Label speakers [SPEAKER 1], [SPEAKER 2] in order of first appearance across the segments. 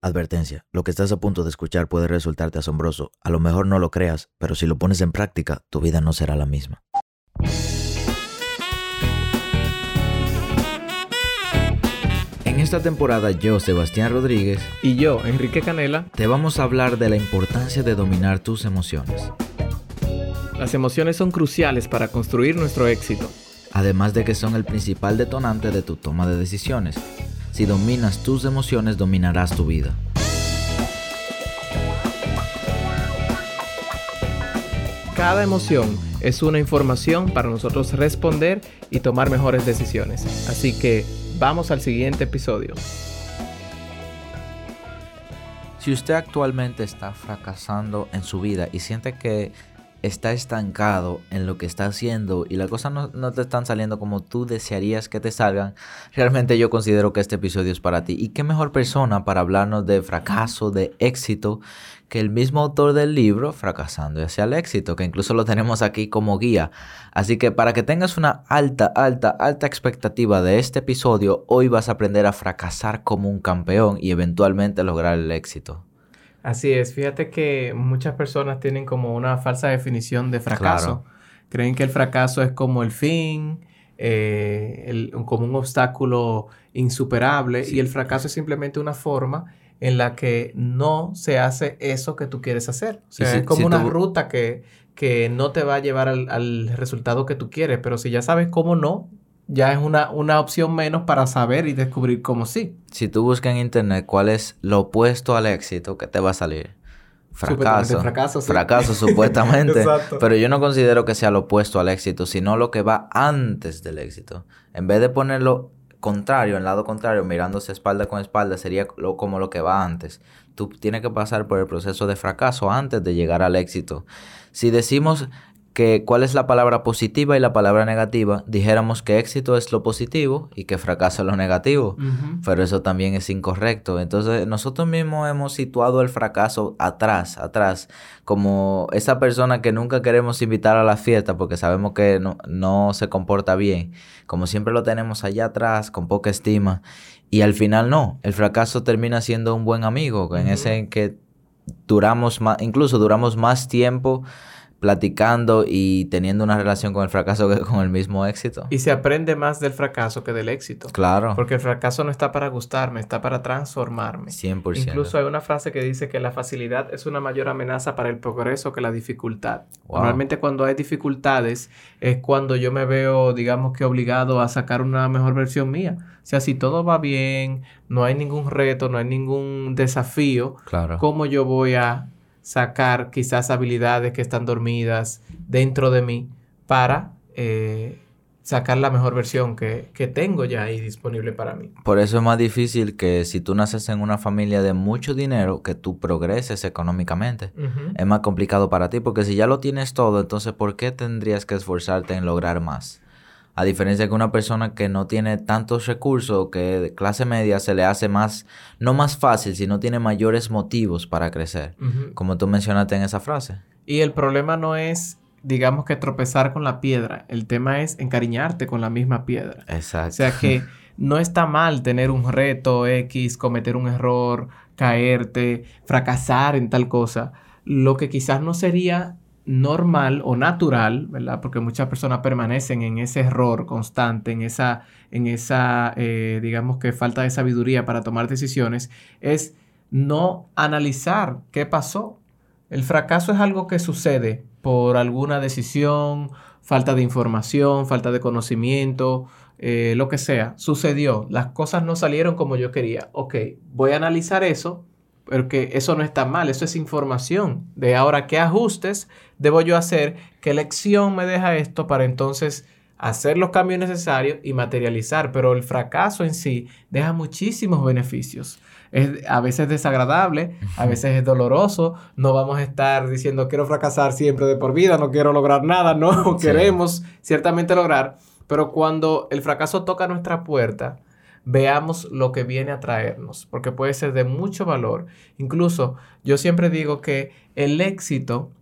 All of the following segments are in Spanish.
[SPEAKER 1] Advertencia, lo que estás a punto de escuchar puede resultarte asombroso. A lo mejor no lo creas, pero si lo pones en práctica, tu vida no será la misma. En esta temporada yo, Sebastián Rodríguez,
[SPEAKER 2] Y yo, Enrique Canela,
[SPEAKER 1] te vamos a hablar de la importancia de dominar tus emociones.
[SPEAKER 2] las emociones son cruciales para construir nuestro éxito.
[SPEAKER 1] Además de que son el principal detonante de tu toma de decisiones. Si dominas tus emociones, dominarás tu vida.
[SPEAKER 2] Cada emoción es una información para nosotros responder y tomar mejores decisiones. Así que vamos al siguiente episodio.
[SPEAKER 1] Si usted actualmente está fracasando en su vida y siente que está estancado en lo que está haciendo y las cosas no, te están saliendo como tú desearías que te salgan, realmente yo considero que este episodio es para ti. Y qué mejor persona para hablarnos de fracaso, de éxito, que el mismo autor del libro, Fracasando hacia el éxito, que incluso lo tenemos aquí como guía. Así que para que tengas una alta, alta, alta expectativa de este episodio, hoy vas a aprender a fracasar como un campeón y eventualmente lograr el éxito.
[SPEAKER 2] Así es, fíjate que muchas personas tienen como una falsa definición de fracaso. Creen que el fracaso es como el fin, eh, el- como un obstáculo insuperable y el fracaso es simplemente una forma en la que no se hace eso que tú quieres hacer. O sea,
[SPEAKER 1] si-
[SPEAKER 2] es como
[SPEAKER 1] si
[SPEAKER 2] una
[SPEAKER 1] tú-
[SPEAKER 2] ruta que, que no te va a llevar al, al resultado que tú quieres, pero si ya sabes cómo no, ya es una, una opción menos para saber y descubrir cómo sí.
[SPEAKER 1] Si tú buscas en internet cuál es lo opuesto al éxito, ¿qué te va a salir? Fracaso.
[SPEAKER 2] fracaso, sí.
[SPEAKER 1] Fracaso, supuestamente.
[SPEAKER 2] Exacto.
[SPEAKER 1] Pero yo no considero que sea lo opuesto al éxito, sino lo que va antes del éxito. En vez de ponerlo contrario, en lado contrario, mirándose espalda con espalda, sería lo- como lo que va antes. Tú tienes que pasar por el proceso de fracaso antes de llegar al éxito. Si decimos que cuál es la palabra positiva y la palabra negativa, dijéramos que éxito es lo positivo y que fracaso es lo negativo. Pero eso también es incorrecto. Entonces, nosotros mismos hemos situado el fracaso atrás, atrás, como esa persona que nunca queremos invitar a la fiesta porque sabemos que no, no se comporta bien. Como siempre lo tenemos allá atrás, con poca estima. Y al final no. El fracaso termina siendo un buen amigo, en ese en que duramos más, incluso duramos más tiempo platicando y teniendo una relación con el fracaso que con el mismo éxito.
[SPEAKER 2] Y se aprende más del fracaso que del éxito.
[SPEAKER 1] Claro,
[SPEAKER 2] Porque el fracaso no está para gustarme, está para transformarme.
[SPEAKER 1] 100%.
[SPEAKER 2] Incluso hay una frase que dice que la facilidad es una mayor amenaza para el progreso que la dificultad.
[SPEAKER 1] Wow.
[SPEAKER 2] Normalmente cuando hay dificultades es cuando yo me veo, digamos que obligado a sacar una mejor versión mía. O sea, si todo va bien, no hay ningún reto, no hay ningún desafío,
[SPEAKER 1] Claro.
[SPEAKER 2] ¿cómo yo voy a sacar quizás habilidades que están dormidas dentro de mí para eh, sacar la mejor versión que, que tengo ya ahí disponible para mí?
[SPEAKER 1] Por eso es más difícil que si tú naces en una familia de mucho dinero, que tú progreses económicamente. Es más complicado para ti, porque si ya lo tienes todo, entonces ¿por qué tendrías que esforzarte en lograr más? A diferencia que una persona que no tiene tantos recursos, que de clase media se le hace más, no más fácil, sino tiene mayores motivos para crecer. Como tú mencionaste en esa frase.
[SPEAKER 2] Y el problema no es, digamos que tropezar con la piedra. El tema es encariñarte con la misma piedra.
[SPEAKER 1] Exacto.
[SPEAKER 2] O sea que no está mal tener un reto X, cometer un error, caerte, fracasar en tal cosa. Lo que quizás no sería normal o natural, ¿verdad? Porque muchas personas permanecen en ese error constante, en esa, en esa eh, digamos que falta de sabiduría para tomar decisiones, es no analizar qué pasó. El fracaso es algo que sucede por alguna decisión, falta de información, falta de conocimiento, eh, lo que sea. Sucedió, las cosas no salieron como yo quería. Ok, voy a analizar eso, porque eso no está mal, eso es información de ahora qué ajustes debo yo hacer, qué lección me deja esto para entonces hacer los cambios necesarios y materializar. Pero el fracaso en sí deja muchísimos beneficios. Es a veces desagradable, a veces es doloroso. No vamos a estar diciendo quiero fracasar siempre de por vida, no quiero lograr nada. No,
[SPEAKER 1] Sí.
[SPEAKER 2] queremos ciertamente lograr. Pero cuando el fracaso toca nuestra puerta, veamos lo que viene a traernos, porque puede ser de mucho valor. Incluso yo siempre digo que el éxito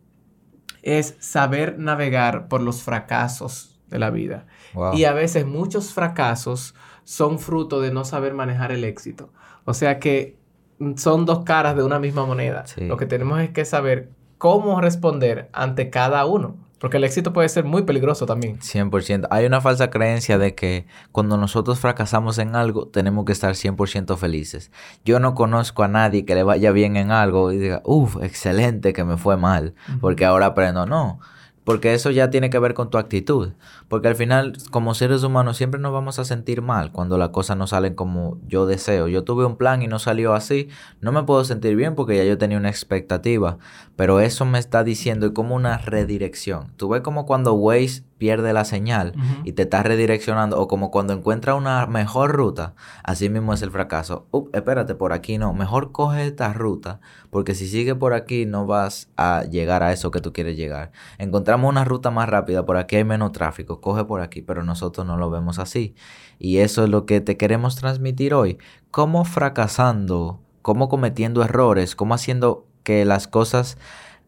[SPEAKER 2] es saber navegar por los fracasos de la vida.
[SPEAKER 1] Wow.
[SPEAKER 2] Y a veces muchos fracasos son fruto de no saber manejar el éxito. O sea que son dos caras de una misma moneda. Lo que tenemos es que saber cómo responder ante cada uno. Porque el éxito puede ser muy peligroso también.
[SPEAKER 1] 100%. Hay una falsa creencia de que cuando nosotros fracasamos en algo, tenemos que estar 100% felices. Yo no conozco a nadie que le vaya bien en algo y diga, uff, excelente que me fue mal, porque ahora aprendo. No. Porque eso ya tiene que ver con tu actitud. Porque al final, como seres humanos, siempre nos vamos a sentir mal cuando las cosas no salen como yo deseo. Yo tuve un plan y no salió así. No me puedo sentir bien porque ya yo tenía una expectativa. Pero eso me está diciendo como una redirección. Tú ves como cuando Waze pierde la señal y te está redireccionando. O como cuando encuentra una mejor ruta. Así mismo es el fracaso. espérate, por aquí no. Mejor coge esta ruta. Porque si sigue por aquí no vas a llegar a eso que tú quieres llegar. Encontramos una ruta más rápida. Por aquí hay menos tráfico. Coge por aquí. Pero nosotros no lo vemos así. Y eso es lo que te queremos transmitir hoy. Cómo fracasando. Cómo cometiendo errores. Cómo haciendo que las cosas.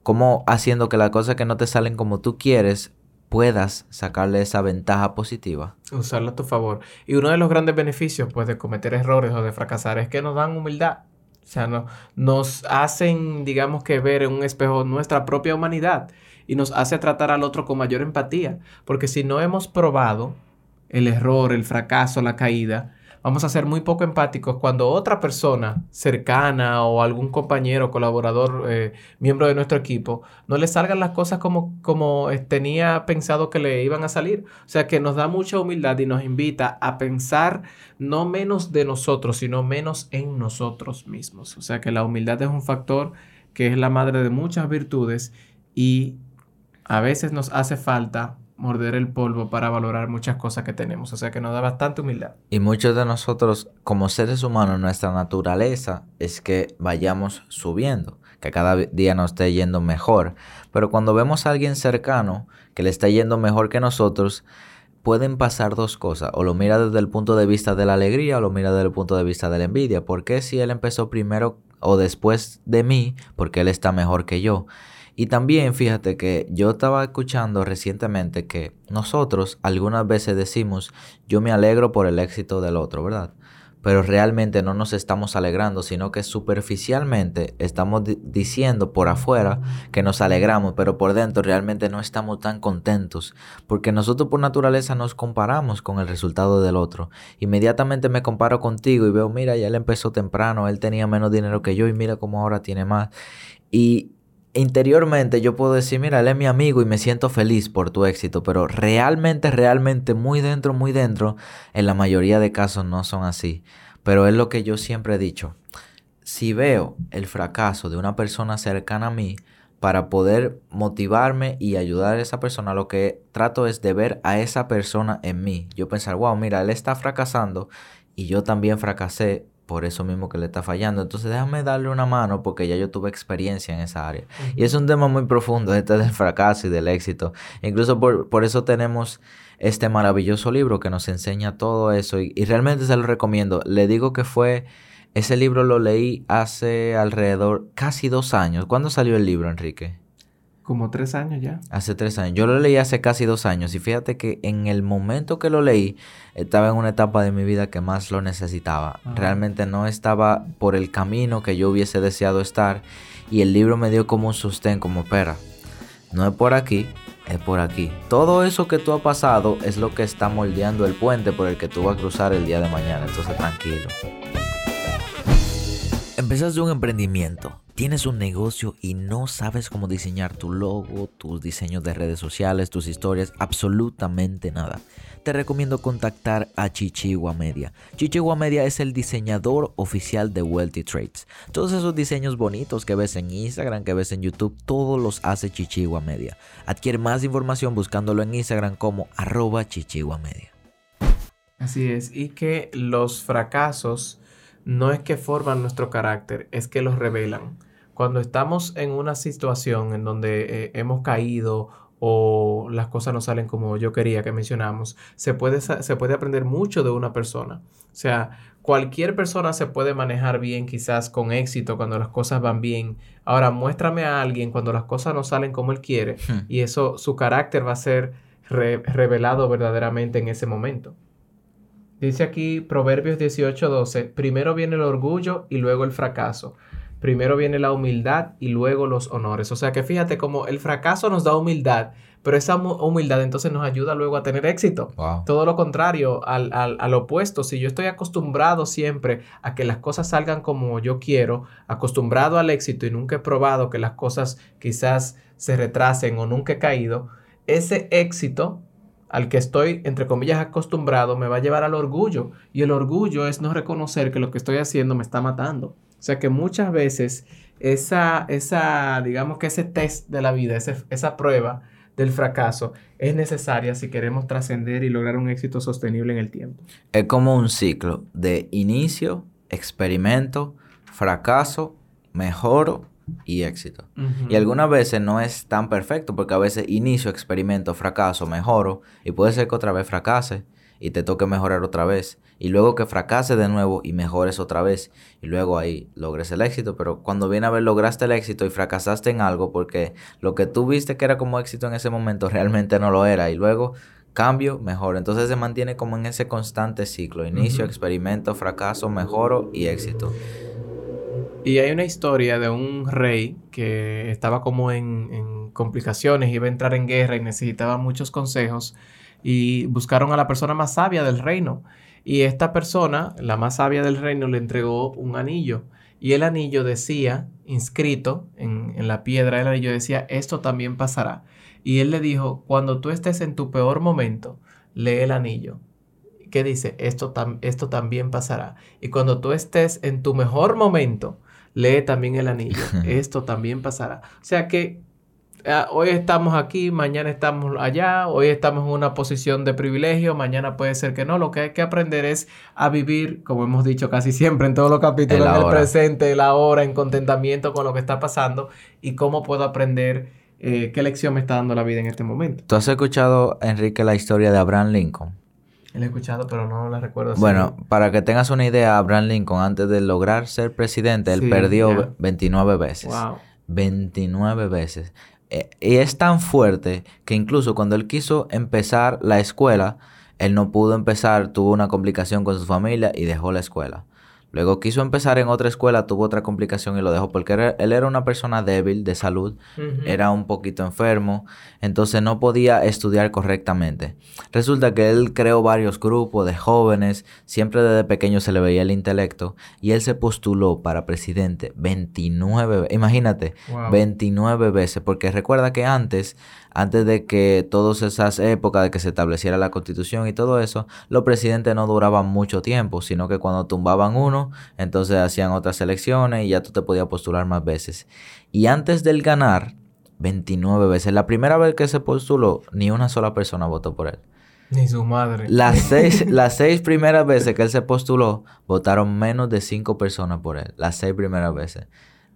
[SPEAKER 1] Cómo haciendo que las cosas que no te salen como tú quieres puedas sacarle esa ventaja positiva.
[SPEAKER 2] Usarla a tu favor. Y uno de los grandes beneficios pues, de cometer errores o de fracasar es que nos dan humildad. O sea, no, nos hacen, digamos que ver en un espejo nuestra propia humanidad y nos hace tratar al otro con mayor empatía. Porque si no hemos probado el error, el fracaso, la caída, vamos a ser muy poco empáticos cuando otra persona cercana o algún compañero, colaborador, eh, miembro de nuestro equipo, no le salgan las cosas como, como eh, tenía pensado que le iban a salir. O sea que nos da mucha humildad y nos invita a pensar no menos de nosotros, sino menos en nosotros mismos. O sea que la humildad es un factor que es la madre de muchas virtudes y a veces nos hace falta morder el polvo para valorar muchas cosas que tenemos. O sea que nos da bastante humildad.
[SPEAKER 1] Y muchos de nosotros, como seres humanos, nuestra naturaleza es que vayamos subiendo, que cada día nos esté yendo mejor. Pero cuando vemos a alguien cercano que le está yendo mejor que nosotros, pueden pasar dos cosas. O lo mira desde el punto de vista de la alegría o lo mira desde el punto de vista de la envidia. ¿Por qué si él empezó primero o después de mí? Porque él está mejor que yo. Y también fíjate que yo estaba escuchando recientemente que nosotros algunas veces decimos yo me alegro por el éxito del otro, ¿verdad? Pero realmente no nos estamos alegrando, sino que superficialmente estamos diciendo por afuera que nos alegramos, pero por dentro realmente no estamos tan contentos, porque nosotros por naturaleza nos comparamos con el resultado del otro. Inmediatamente me comparo contigo y veo, mira, ya él empezó temprano, él tenía menos dinero que yo y mira cómo ahora tiene más. Y interiormente yo puedo decir, mira, él es mi amigo y me siento feliz por tu éxito, pero realmente, realmente, muy dentro, muy dentro, en la mayoría de casos no son así. Pero es lo que yo siempre he dicho. Si veo el fracaso de una persona cercana a mí, para poder motivarme y ayudar a esa persona, lo que trato es de ver a esa persona en mí. Yo pensar, wow, mira, él está fracasando y yo también fracasé por eso mismo que le está fallando. Entonces déjame darle una mano porque ya yo tuve experiencia en esa área. Y es un tema muy profundo, este del fracaso y del éxito. Incluso por, por eso tenemos este maravilloso libro que nos enseña todo eso y, y, realmente se lo recomiendo. Le digo que fue, ese libro lo leí hace alrededor casi dos años. ¿Cuándo salió el libro, Enrique?
[SPEAKER 2] Como tres años ya.
[SPEAKER 1] Hace tres años. Yo lo leí hace casi dos años y fíjate que en el momento que lo leí estaba en una etapa de mi vida que más lo necesitaba. Realmente no estaba por el camino que yo hubiese deseado estar y el libro me dio como un sostén, como espera. No es por aquí, es por aquí. Todo eso que tú has pasado es lo que está moldeando el puente por el que tú vas a cruzar el día de mañana. Entonces tranquilo. Empezaste un emprendimiento, tienes un negocio y no sabes cómo diseñar tu logo, tus diseños de redes sociales, tus historias, absolutamente nada. Te recomiendo contactar a Chichigua Media. Chichigua Media es el diseñador oficial de Wealthy Trades. Todos esos diseños bonitos que ves en Instagram, que ves en YouTube, todos los hace Chichigua Media. Adquiere más información buscándolo en Instagram como arroba Chichigua Media.
[SPEAKER 2] Así es, y que los fracasos no es que forman nuestro carácter, es que los revelan. Cuando estamos en una situación en donde eh, hemos caído o las cosas no salen como yo quería que mencionamos, se puede, se puede aprender mucho de una persona. O sea, cualquier persona se puede manejar bien quizás con éxito cuando las cosas van bien. Ahora, muéstrame a alguien cuando las cosas no salen como él quiere hmm. y eso, su carácter va a ser revelado verdaderamente en ese momento. Dice aquí Proverbios 18:12, primero viene el orgullo y luego el fracaso. Primero viene la humildad y luego los honores. O sea que fíjate como el fracaso nos da humildad, pero esa humildad entonces nos ayuda luego a tener éxito. Todo lo contrario, al, al, opuesto, si yo estoy acostumbrado siempre a que las cosas salgan como yo quiero, acostumbrado al éxito y nunca he probado que las cosas quizás se retrasen o nunca he caído, ese éxito al que estoy, entre comillas, acostumbrado, me va a llevar al orgullo. Y el orgullo es no reconocer que lo que estoy haciendo me está matando. O sea que muchas veces esa, esa digamos que ese test de la vida, esa prueba del fracaso, es necesaria si queremos trascender y lograr un éxito sostenible en el tiempo.
[SPEAKER 1] Es como un ciclo de inicio, experimento, fracaso, mejoro y éxito. Y algunas veces no es tan perfecto porque a veces inicio, experimento, fracaso, mejoro y puede ser que otra vez fracase y te toque mejorar otra vez. Y luego que fracase de nuevo y mejores otra vez. Y luego ahí logres el éxito. Pero cuando viene a ver, lograste el éxito y fracasaste en algo porque lo que tú viste que era como éxito en ese momento realmente no lo era. Y luego cambio, mejor. Entonces se mantiene como en ese constante ciclo. Inicio, experimento, fracaso, mejoro y éxito.
[SPEAKER 2] Y hay una historia de un rey que estaba como en, complicaciones, iba a entrar en guerra y necesitaba muchos consejos y buscaron a la persona más sabia del reino. Y esta persona, la más sabia del reino, le entregó un anillo. Y el anillo decía, inscrito en, en la piedra del anillo, decía, esto también pasará. Y él le dijo, cuando tú estés en tu peor momento, lee el anillo ¿Qué dice, esto, esto también pasará. Y cuando tú estés en tu mejor momento, lee también el anillo, esto también pasará. O sea que hoy estamos aquí, mañana estamos allá, hoy estamos en una posición de privilegio, mañana puede ser que no. Lo que hay que aprender es a vivir, como hemos dicho casi siempre en todos los capítulos, en el presente, la hora, en contentamiento con lo que está pasando y cómo puedo aprender. Eh, qué lección me está dando la vida en este momento.
[SPEAKER 1] ¿Tú has escuchado, Enrique, la historia de Abraham Lincoln?
[SPEAKER 2] La he escuchado, pero no la recuerdo.
[SPEAKER 1] Bueno, para que tengas una idea, Abraham Lincoln, antes de lograr ser presidente, él perdió 29 veces. Wow. 29 veces. Eh, y es tan fuerte que incluso cuando él quiso empezar la escuela, él no pudo empezar, tuvo una complicación con su familia y dejó la escuela. Luego quiso empezar en otra escuela, tuvo otra complicación y lo dejó porque él era una persona débil de salud, era un poquito enfermo, entonces no podía estudiar correctamente. Resulta que él creó varios grupos de jóvenes, siempre desde pequeño se le veía el intelecto y él se postuló para presidente 29, imagínate, 29 veces, porque recuerda que antes antes de que todas esas épocas de que se estableciera la constitución y todo eso, los presidentes no duraban mucho tiempo, sino que cuando tumbaban uno, entonces hacían otras elecciones y ya tú te podías postular más veces. Y antes del ganar, 29 veces. La primera vez que se postuló, ni una sola persona votó por él.
[SPEAKER 2] Ni su madre.
[SPEAKER 1] Las seis, las seis primeras veces que él se postuló, votaron menos de cinco personas por él. Las seis primeras veces.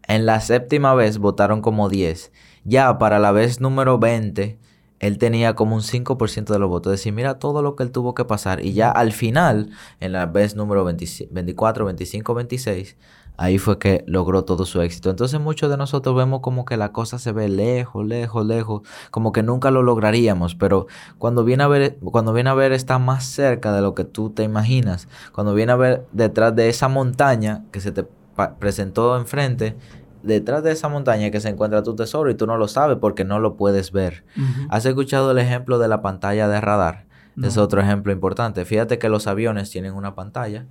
[SPEAKER 1] En la séptima vez votaron como 10. Ya para la vez número 20, él tenía como un 5% de los votos. Es decir, mira todo lo que él tuvo que pasar. Y ya al final, en la vez número 24, 25, 26, ahí fue que logró todo su éxito. Entonces muchos de nosotros vemos como que la cosa se ve lejos, lejos, lejos, como que nunca lo lograríamos, pero cuando viene a ver, cuando viene a ver está más cerca de lo que tú te imaginas. Cuando viene a ver detrás de esa montaña que se te presentó enfrente, detrás de esa montaña que se encuentra tu tesoro y tú no lo sabes porque no lo puedes ver. ¿Has escuchado el ejemplo de la pantalla de radar? Es otro ejemplo importante. Fíjate que los aviones tienen una pantalla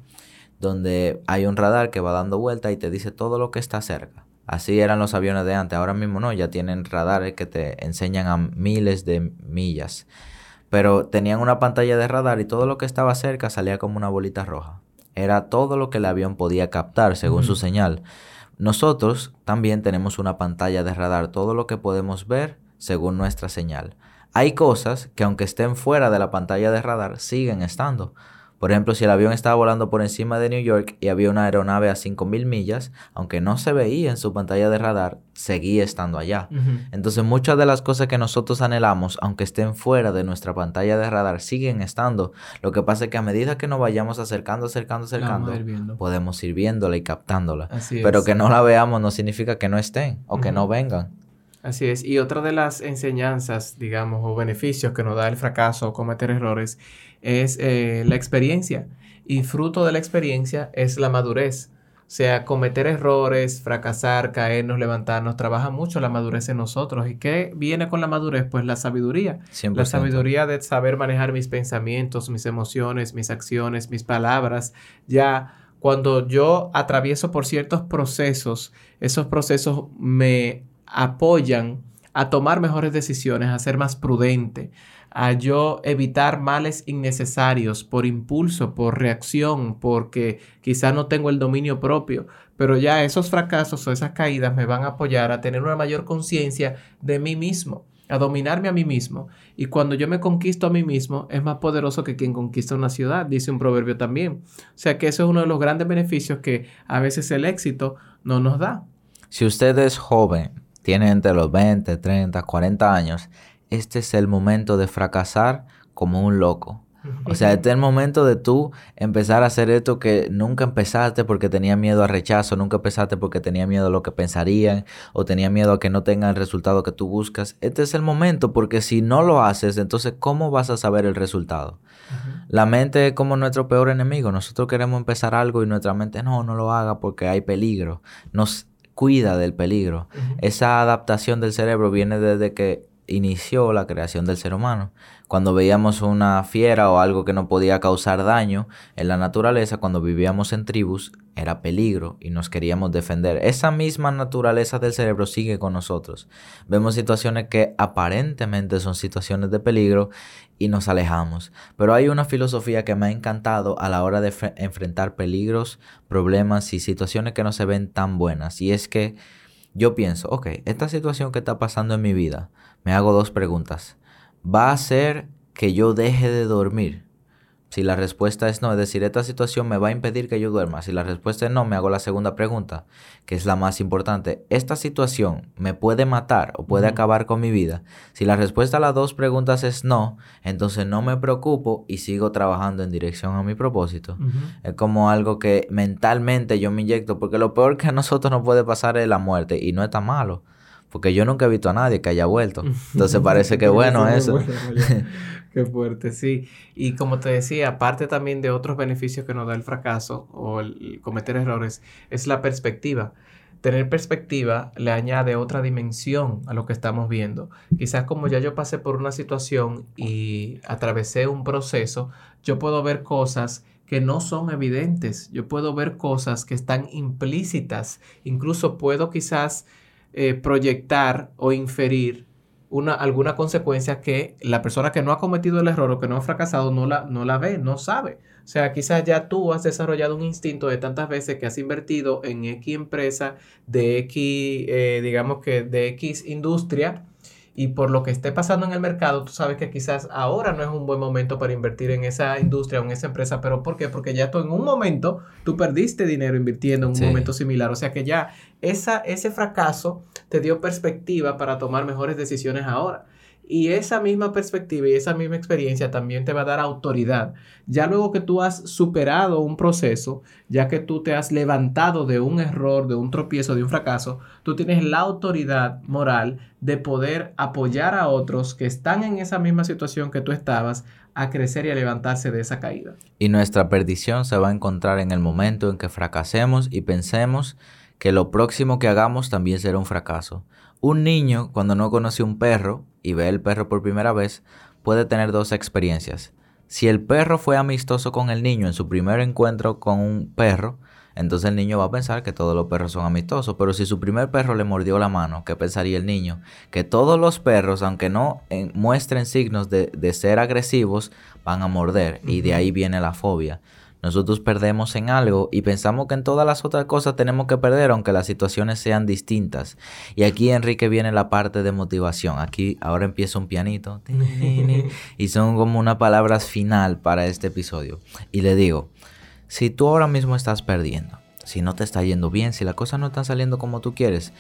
[SPEAKER 1] donde hay un radar que va dando vuelta y te dice todo lo que está cerca. Así eran los aviones de antes. Ahora mismo no, ya tienen radares que te enseñan a miles de millas. Pero tenían una pantalla de radar y todo lo que estaba cerca salía como una bolita roja. Era todo lo que el avión podía captar según su señal. Nosotros también tenemos una pantalla de radar, todo lo que podemos ver según nuestra señal. Hay cosas que aunque estén fuera de la pantalla de radar, siguen estando. Por ejemplo, si el avión estaba volando por encima de New York y había una aeronave a 5.000 millas, aunque no se veía en su pantalla de radar, seguía estando allá. Entonces muchas de las cosas que nosotros anhelamos, aunque estén fuera de nuestra pantalla de radar, siguen estando. Lo que pasa es que a medida que nos vayamos acercando, acercando, acercando, podemos ir viéndola y captándola. Pero que no la veamos no significa que no estén o que no vengan.
[SPEAKER 2] Así es. Y otra de las enseñanzas, digamos, o beneficios que nos da el fracaso o cometer errores es eh, la experiencia. Y fruto de la experiencia es la madurez. O sea, cometer errores, fracasar, caernos, levantarnos, trabaja mucho la madurez en nosotros. ¿Y qué viene con la madurez? Pues la sabiduría. La sabiduría de saber manejar mis pensamientos, mis emociones, mis acciones, mis palabras. Ya cuando yo atravieso por ciertos procesos, esos procesos me apoyan a tomar mejores decisiones, a ser más prudente, a yo evitar males innecesarios por impulso, por reacción, porque quizá no tengo el dominio propio, pero ya esos fracasos o esas caídas me van a apoyar a tener una mayor conciencia de mí mismo, a dominarme a mí mismo. Y cuando yo me conquisto a mí mismo, es más poderoso que quien conquista una ciudad, dice un proverbio también. O sea que eso es uno de los grandes beneficios que a veces el éxito no nos da.
[SPEAKER 1] Si usted es joven, tiene entre los 20, 30, 40 años, este es el momento de fracasar como un loco. O sea, este es el momento de tú empezar a hacer esto que nunca empezaste porque tenía miedo a rechazo, nunca empezaste porque tenía miedo a lo que pensarían o tenía miedo a que no tengan el resultado que tú buscas. Este es el momento porque si no lo haces, entonces ¿cómo vas a saber el resultado? La mente es como nuestro peor enemigo. Nosotros queremos empezar algo y nuestra mente no, no lo haga porque hay peligro. Nos cuida del peligro. Esa adaptación del cerebro viene desde que inició la creación del ser humano. Cuando veíamos una fiera o algo que no podía causar daño en la naturaleza, cuando vivíamos en tribus, era peligro y nos queríamos defender. Esa misma naturaleza del cerebro sigue con nosotros. Vemos situaciones que aparentemente son situaciones de peligro y nos alejamos. Pero hay una filosofía que me ha encantado a la hora de enfrentar peligros, problemas y situaciones que no se ven tan buenas. Y es que yo pienso, ok, esta situación que está pasando en mi vida, me hago dos preguntas. ¿Va a hacer que yo deje de dormir? Si la respuesta es no, es decir, esta situación me va a impedir que yo duerma. Si la respuesta es no, me hago la segunda pregunta, que es la más importante. ¿Esta situación me puede matar o puede acabar con mi vida? Si la respuesta a las dos preguntas es no, entonces no me preocupo y sigo trabajando en dirección a mi propósito. Es como algo que mentalmente yo me inyecto, porque lo peor que a nosotros nos puede pasar es la muerte y no está malo. Porque yo nunca he visto a nadie que haya vuelto. Entonces parece que bueno eso.
[SPEAKER 2] Qué fuerte, sí. Y como te decía, aparte también de otros beneficios que nos da el fracaso o el cometer errores, es la perspectiva. Tener perspectiva le añade otra dimensión a lo que estamos viendo. Quizás como ya yo pasé por una situación y atravesé un proceso, yo puedo ver cosas que no son evidentes. Yo puedo ver cosas que están implícitas. Incluso puedo quizás eh, proyectar o inferir una, alguna consecuencia que la persona que no ha cometido el error o que no ha fracasado no la, no la ve, no sabe. O sea, quizás ya tú has desarrollado un instinto de tantas veces que has invertido en X empresa, de X, eh, digamos que de X industria, y por lo que esté pasando en el mercado, tú sabes que quizás ahora no es un buen momento para invertir en esa industria o en esa empresa, pero ¿por qué? Porque ya tú en un momento, tú perdiste dinero invirtiendo en un momento similar, o sea que ya esa, ese fracaso te dio perspectiva para tomar mejores decisiones ahora. Y esa misma perspectiva y esa misma experiencia también te va a dar autoridad. Ya luego que tú has superado un proceso, ya que tú te has levantado de un error, de un tropiezo, de un fracaso, tú tienes la autoridad moral de poder apoyar a otros que están en esa misma situación que tú estabas a crecer y a levantarse de esa caída.
[SPEAKER 1] Y nuestra perdición se va a encontrar en el momento en que fracasemos y pensemos que lo próximo que hagamos también será un fracaso. Un niño, cuando no conoce un perro y ve el perro por primera vez, puede tener dos experiencias. Si el perro fue amistoso con el niño en su primer encuentro con un perro, entonces el niño va a pensar que todos los perros son amistosos. Pero si su primer perro le mordió la mano, ¿qué pensaría el niño? Que todos los perros, aunque no muestren signos de, de, ser agresivos, van a morder. Y de ahí viene la fobia. Nosotros perdemos en algo y pensamos que en todas las otras cosas tenemos que perder aunque las situaciones sean distintas. Y aquí Enrique viene la parte de motivación. Aquí ahora empieza un pianito y son como unas palabras final para este episodio. Y le digo, si tú ahora mismo estás perdiendo, si no te está yendo bien, si las cosas no están saliendo como tú quieres,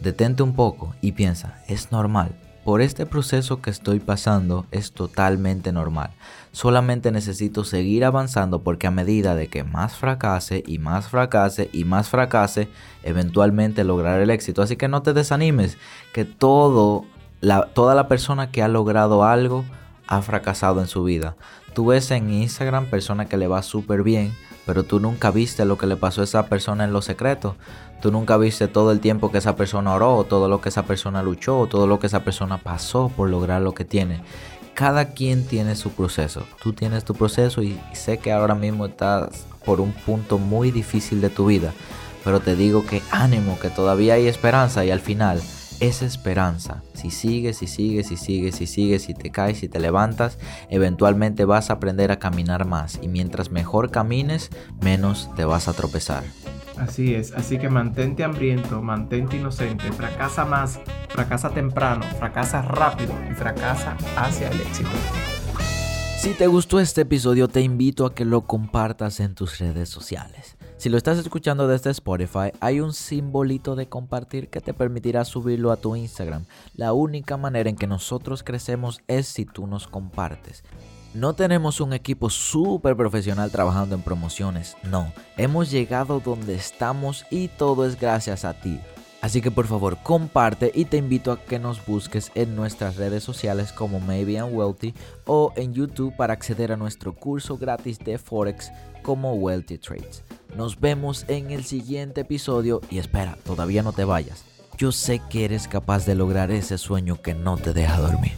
[SPEAKER 1] detente un poco y piensa, es normal. Por este proceso que estoy pasando es totalmente normal. Solamente necesito seguir avanzando porque a medida de que más fracase y más fracase y más fracase, eventualmente lograré el éxito. Así que no te desanimes, que todo, la, toda la persona que ha logrado algo ha fracasado en su vida. Tú ves en Instagram personas que le va súper bien, pero tú nunca viste lo que le pasó a esa persona en lo secreto. Tú nunca viste todo el tiempo que esa persona oró, todo lo que esa persona luchó, todo lo que esa persona pasó por lograr lo que tiene. Cada quien tiene su proceso. Tú tienes tu proceso y sé que ahora mismo estás por un punto muy difícil de tu vida. Pero te digo que ánimo, que todavía hay esperanza y al final esa esperanza. Si sigues y sigues y sigues y sigues y te caes y te levantas, eventualmente vas a aprender a caminar más y mientras mejor camines, menos te vas a tropezar.
[SPEAKER 2] Así es, así que mantente hambriento, mantente inocente, fracasa más, fracasa temprano, fracasa rápido y fracasa hacia el éxito.
[SPEAKER 1] Si te gustó este episodio, te invito a que lo compartas en tus redes sociales. Si lo estás escuchando desde Spotify, hay un simbolito de compartir que te permitirá subirlo a tu Instagram. La única manera en que nosotros crecemos es si tú nos compartes. No tenemos un equipo súper profesional trabajando en promociones, no. Hemos llegado donde estamos y todo es gracias a ti. Así que por favor comparte y te invito a que nos busques en nuestras redes sociales como Maybe I'm Wealthy o en YouTube para acceder a nuestro curso gratis de Forex como Wealthy Trades. Nos vemos en el siguiente episodio y espera, todavía no te vayas. Yo sé que eres capaz de lograr ese sueño que no te deja dormir.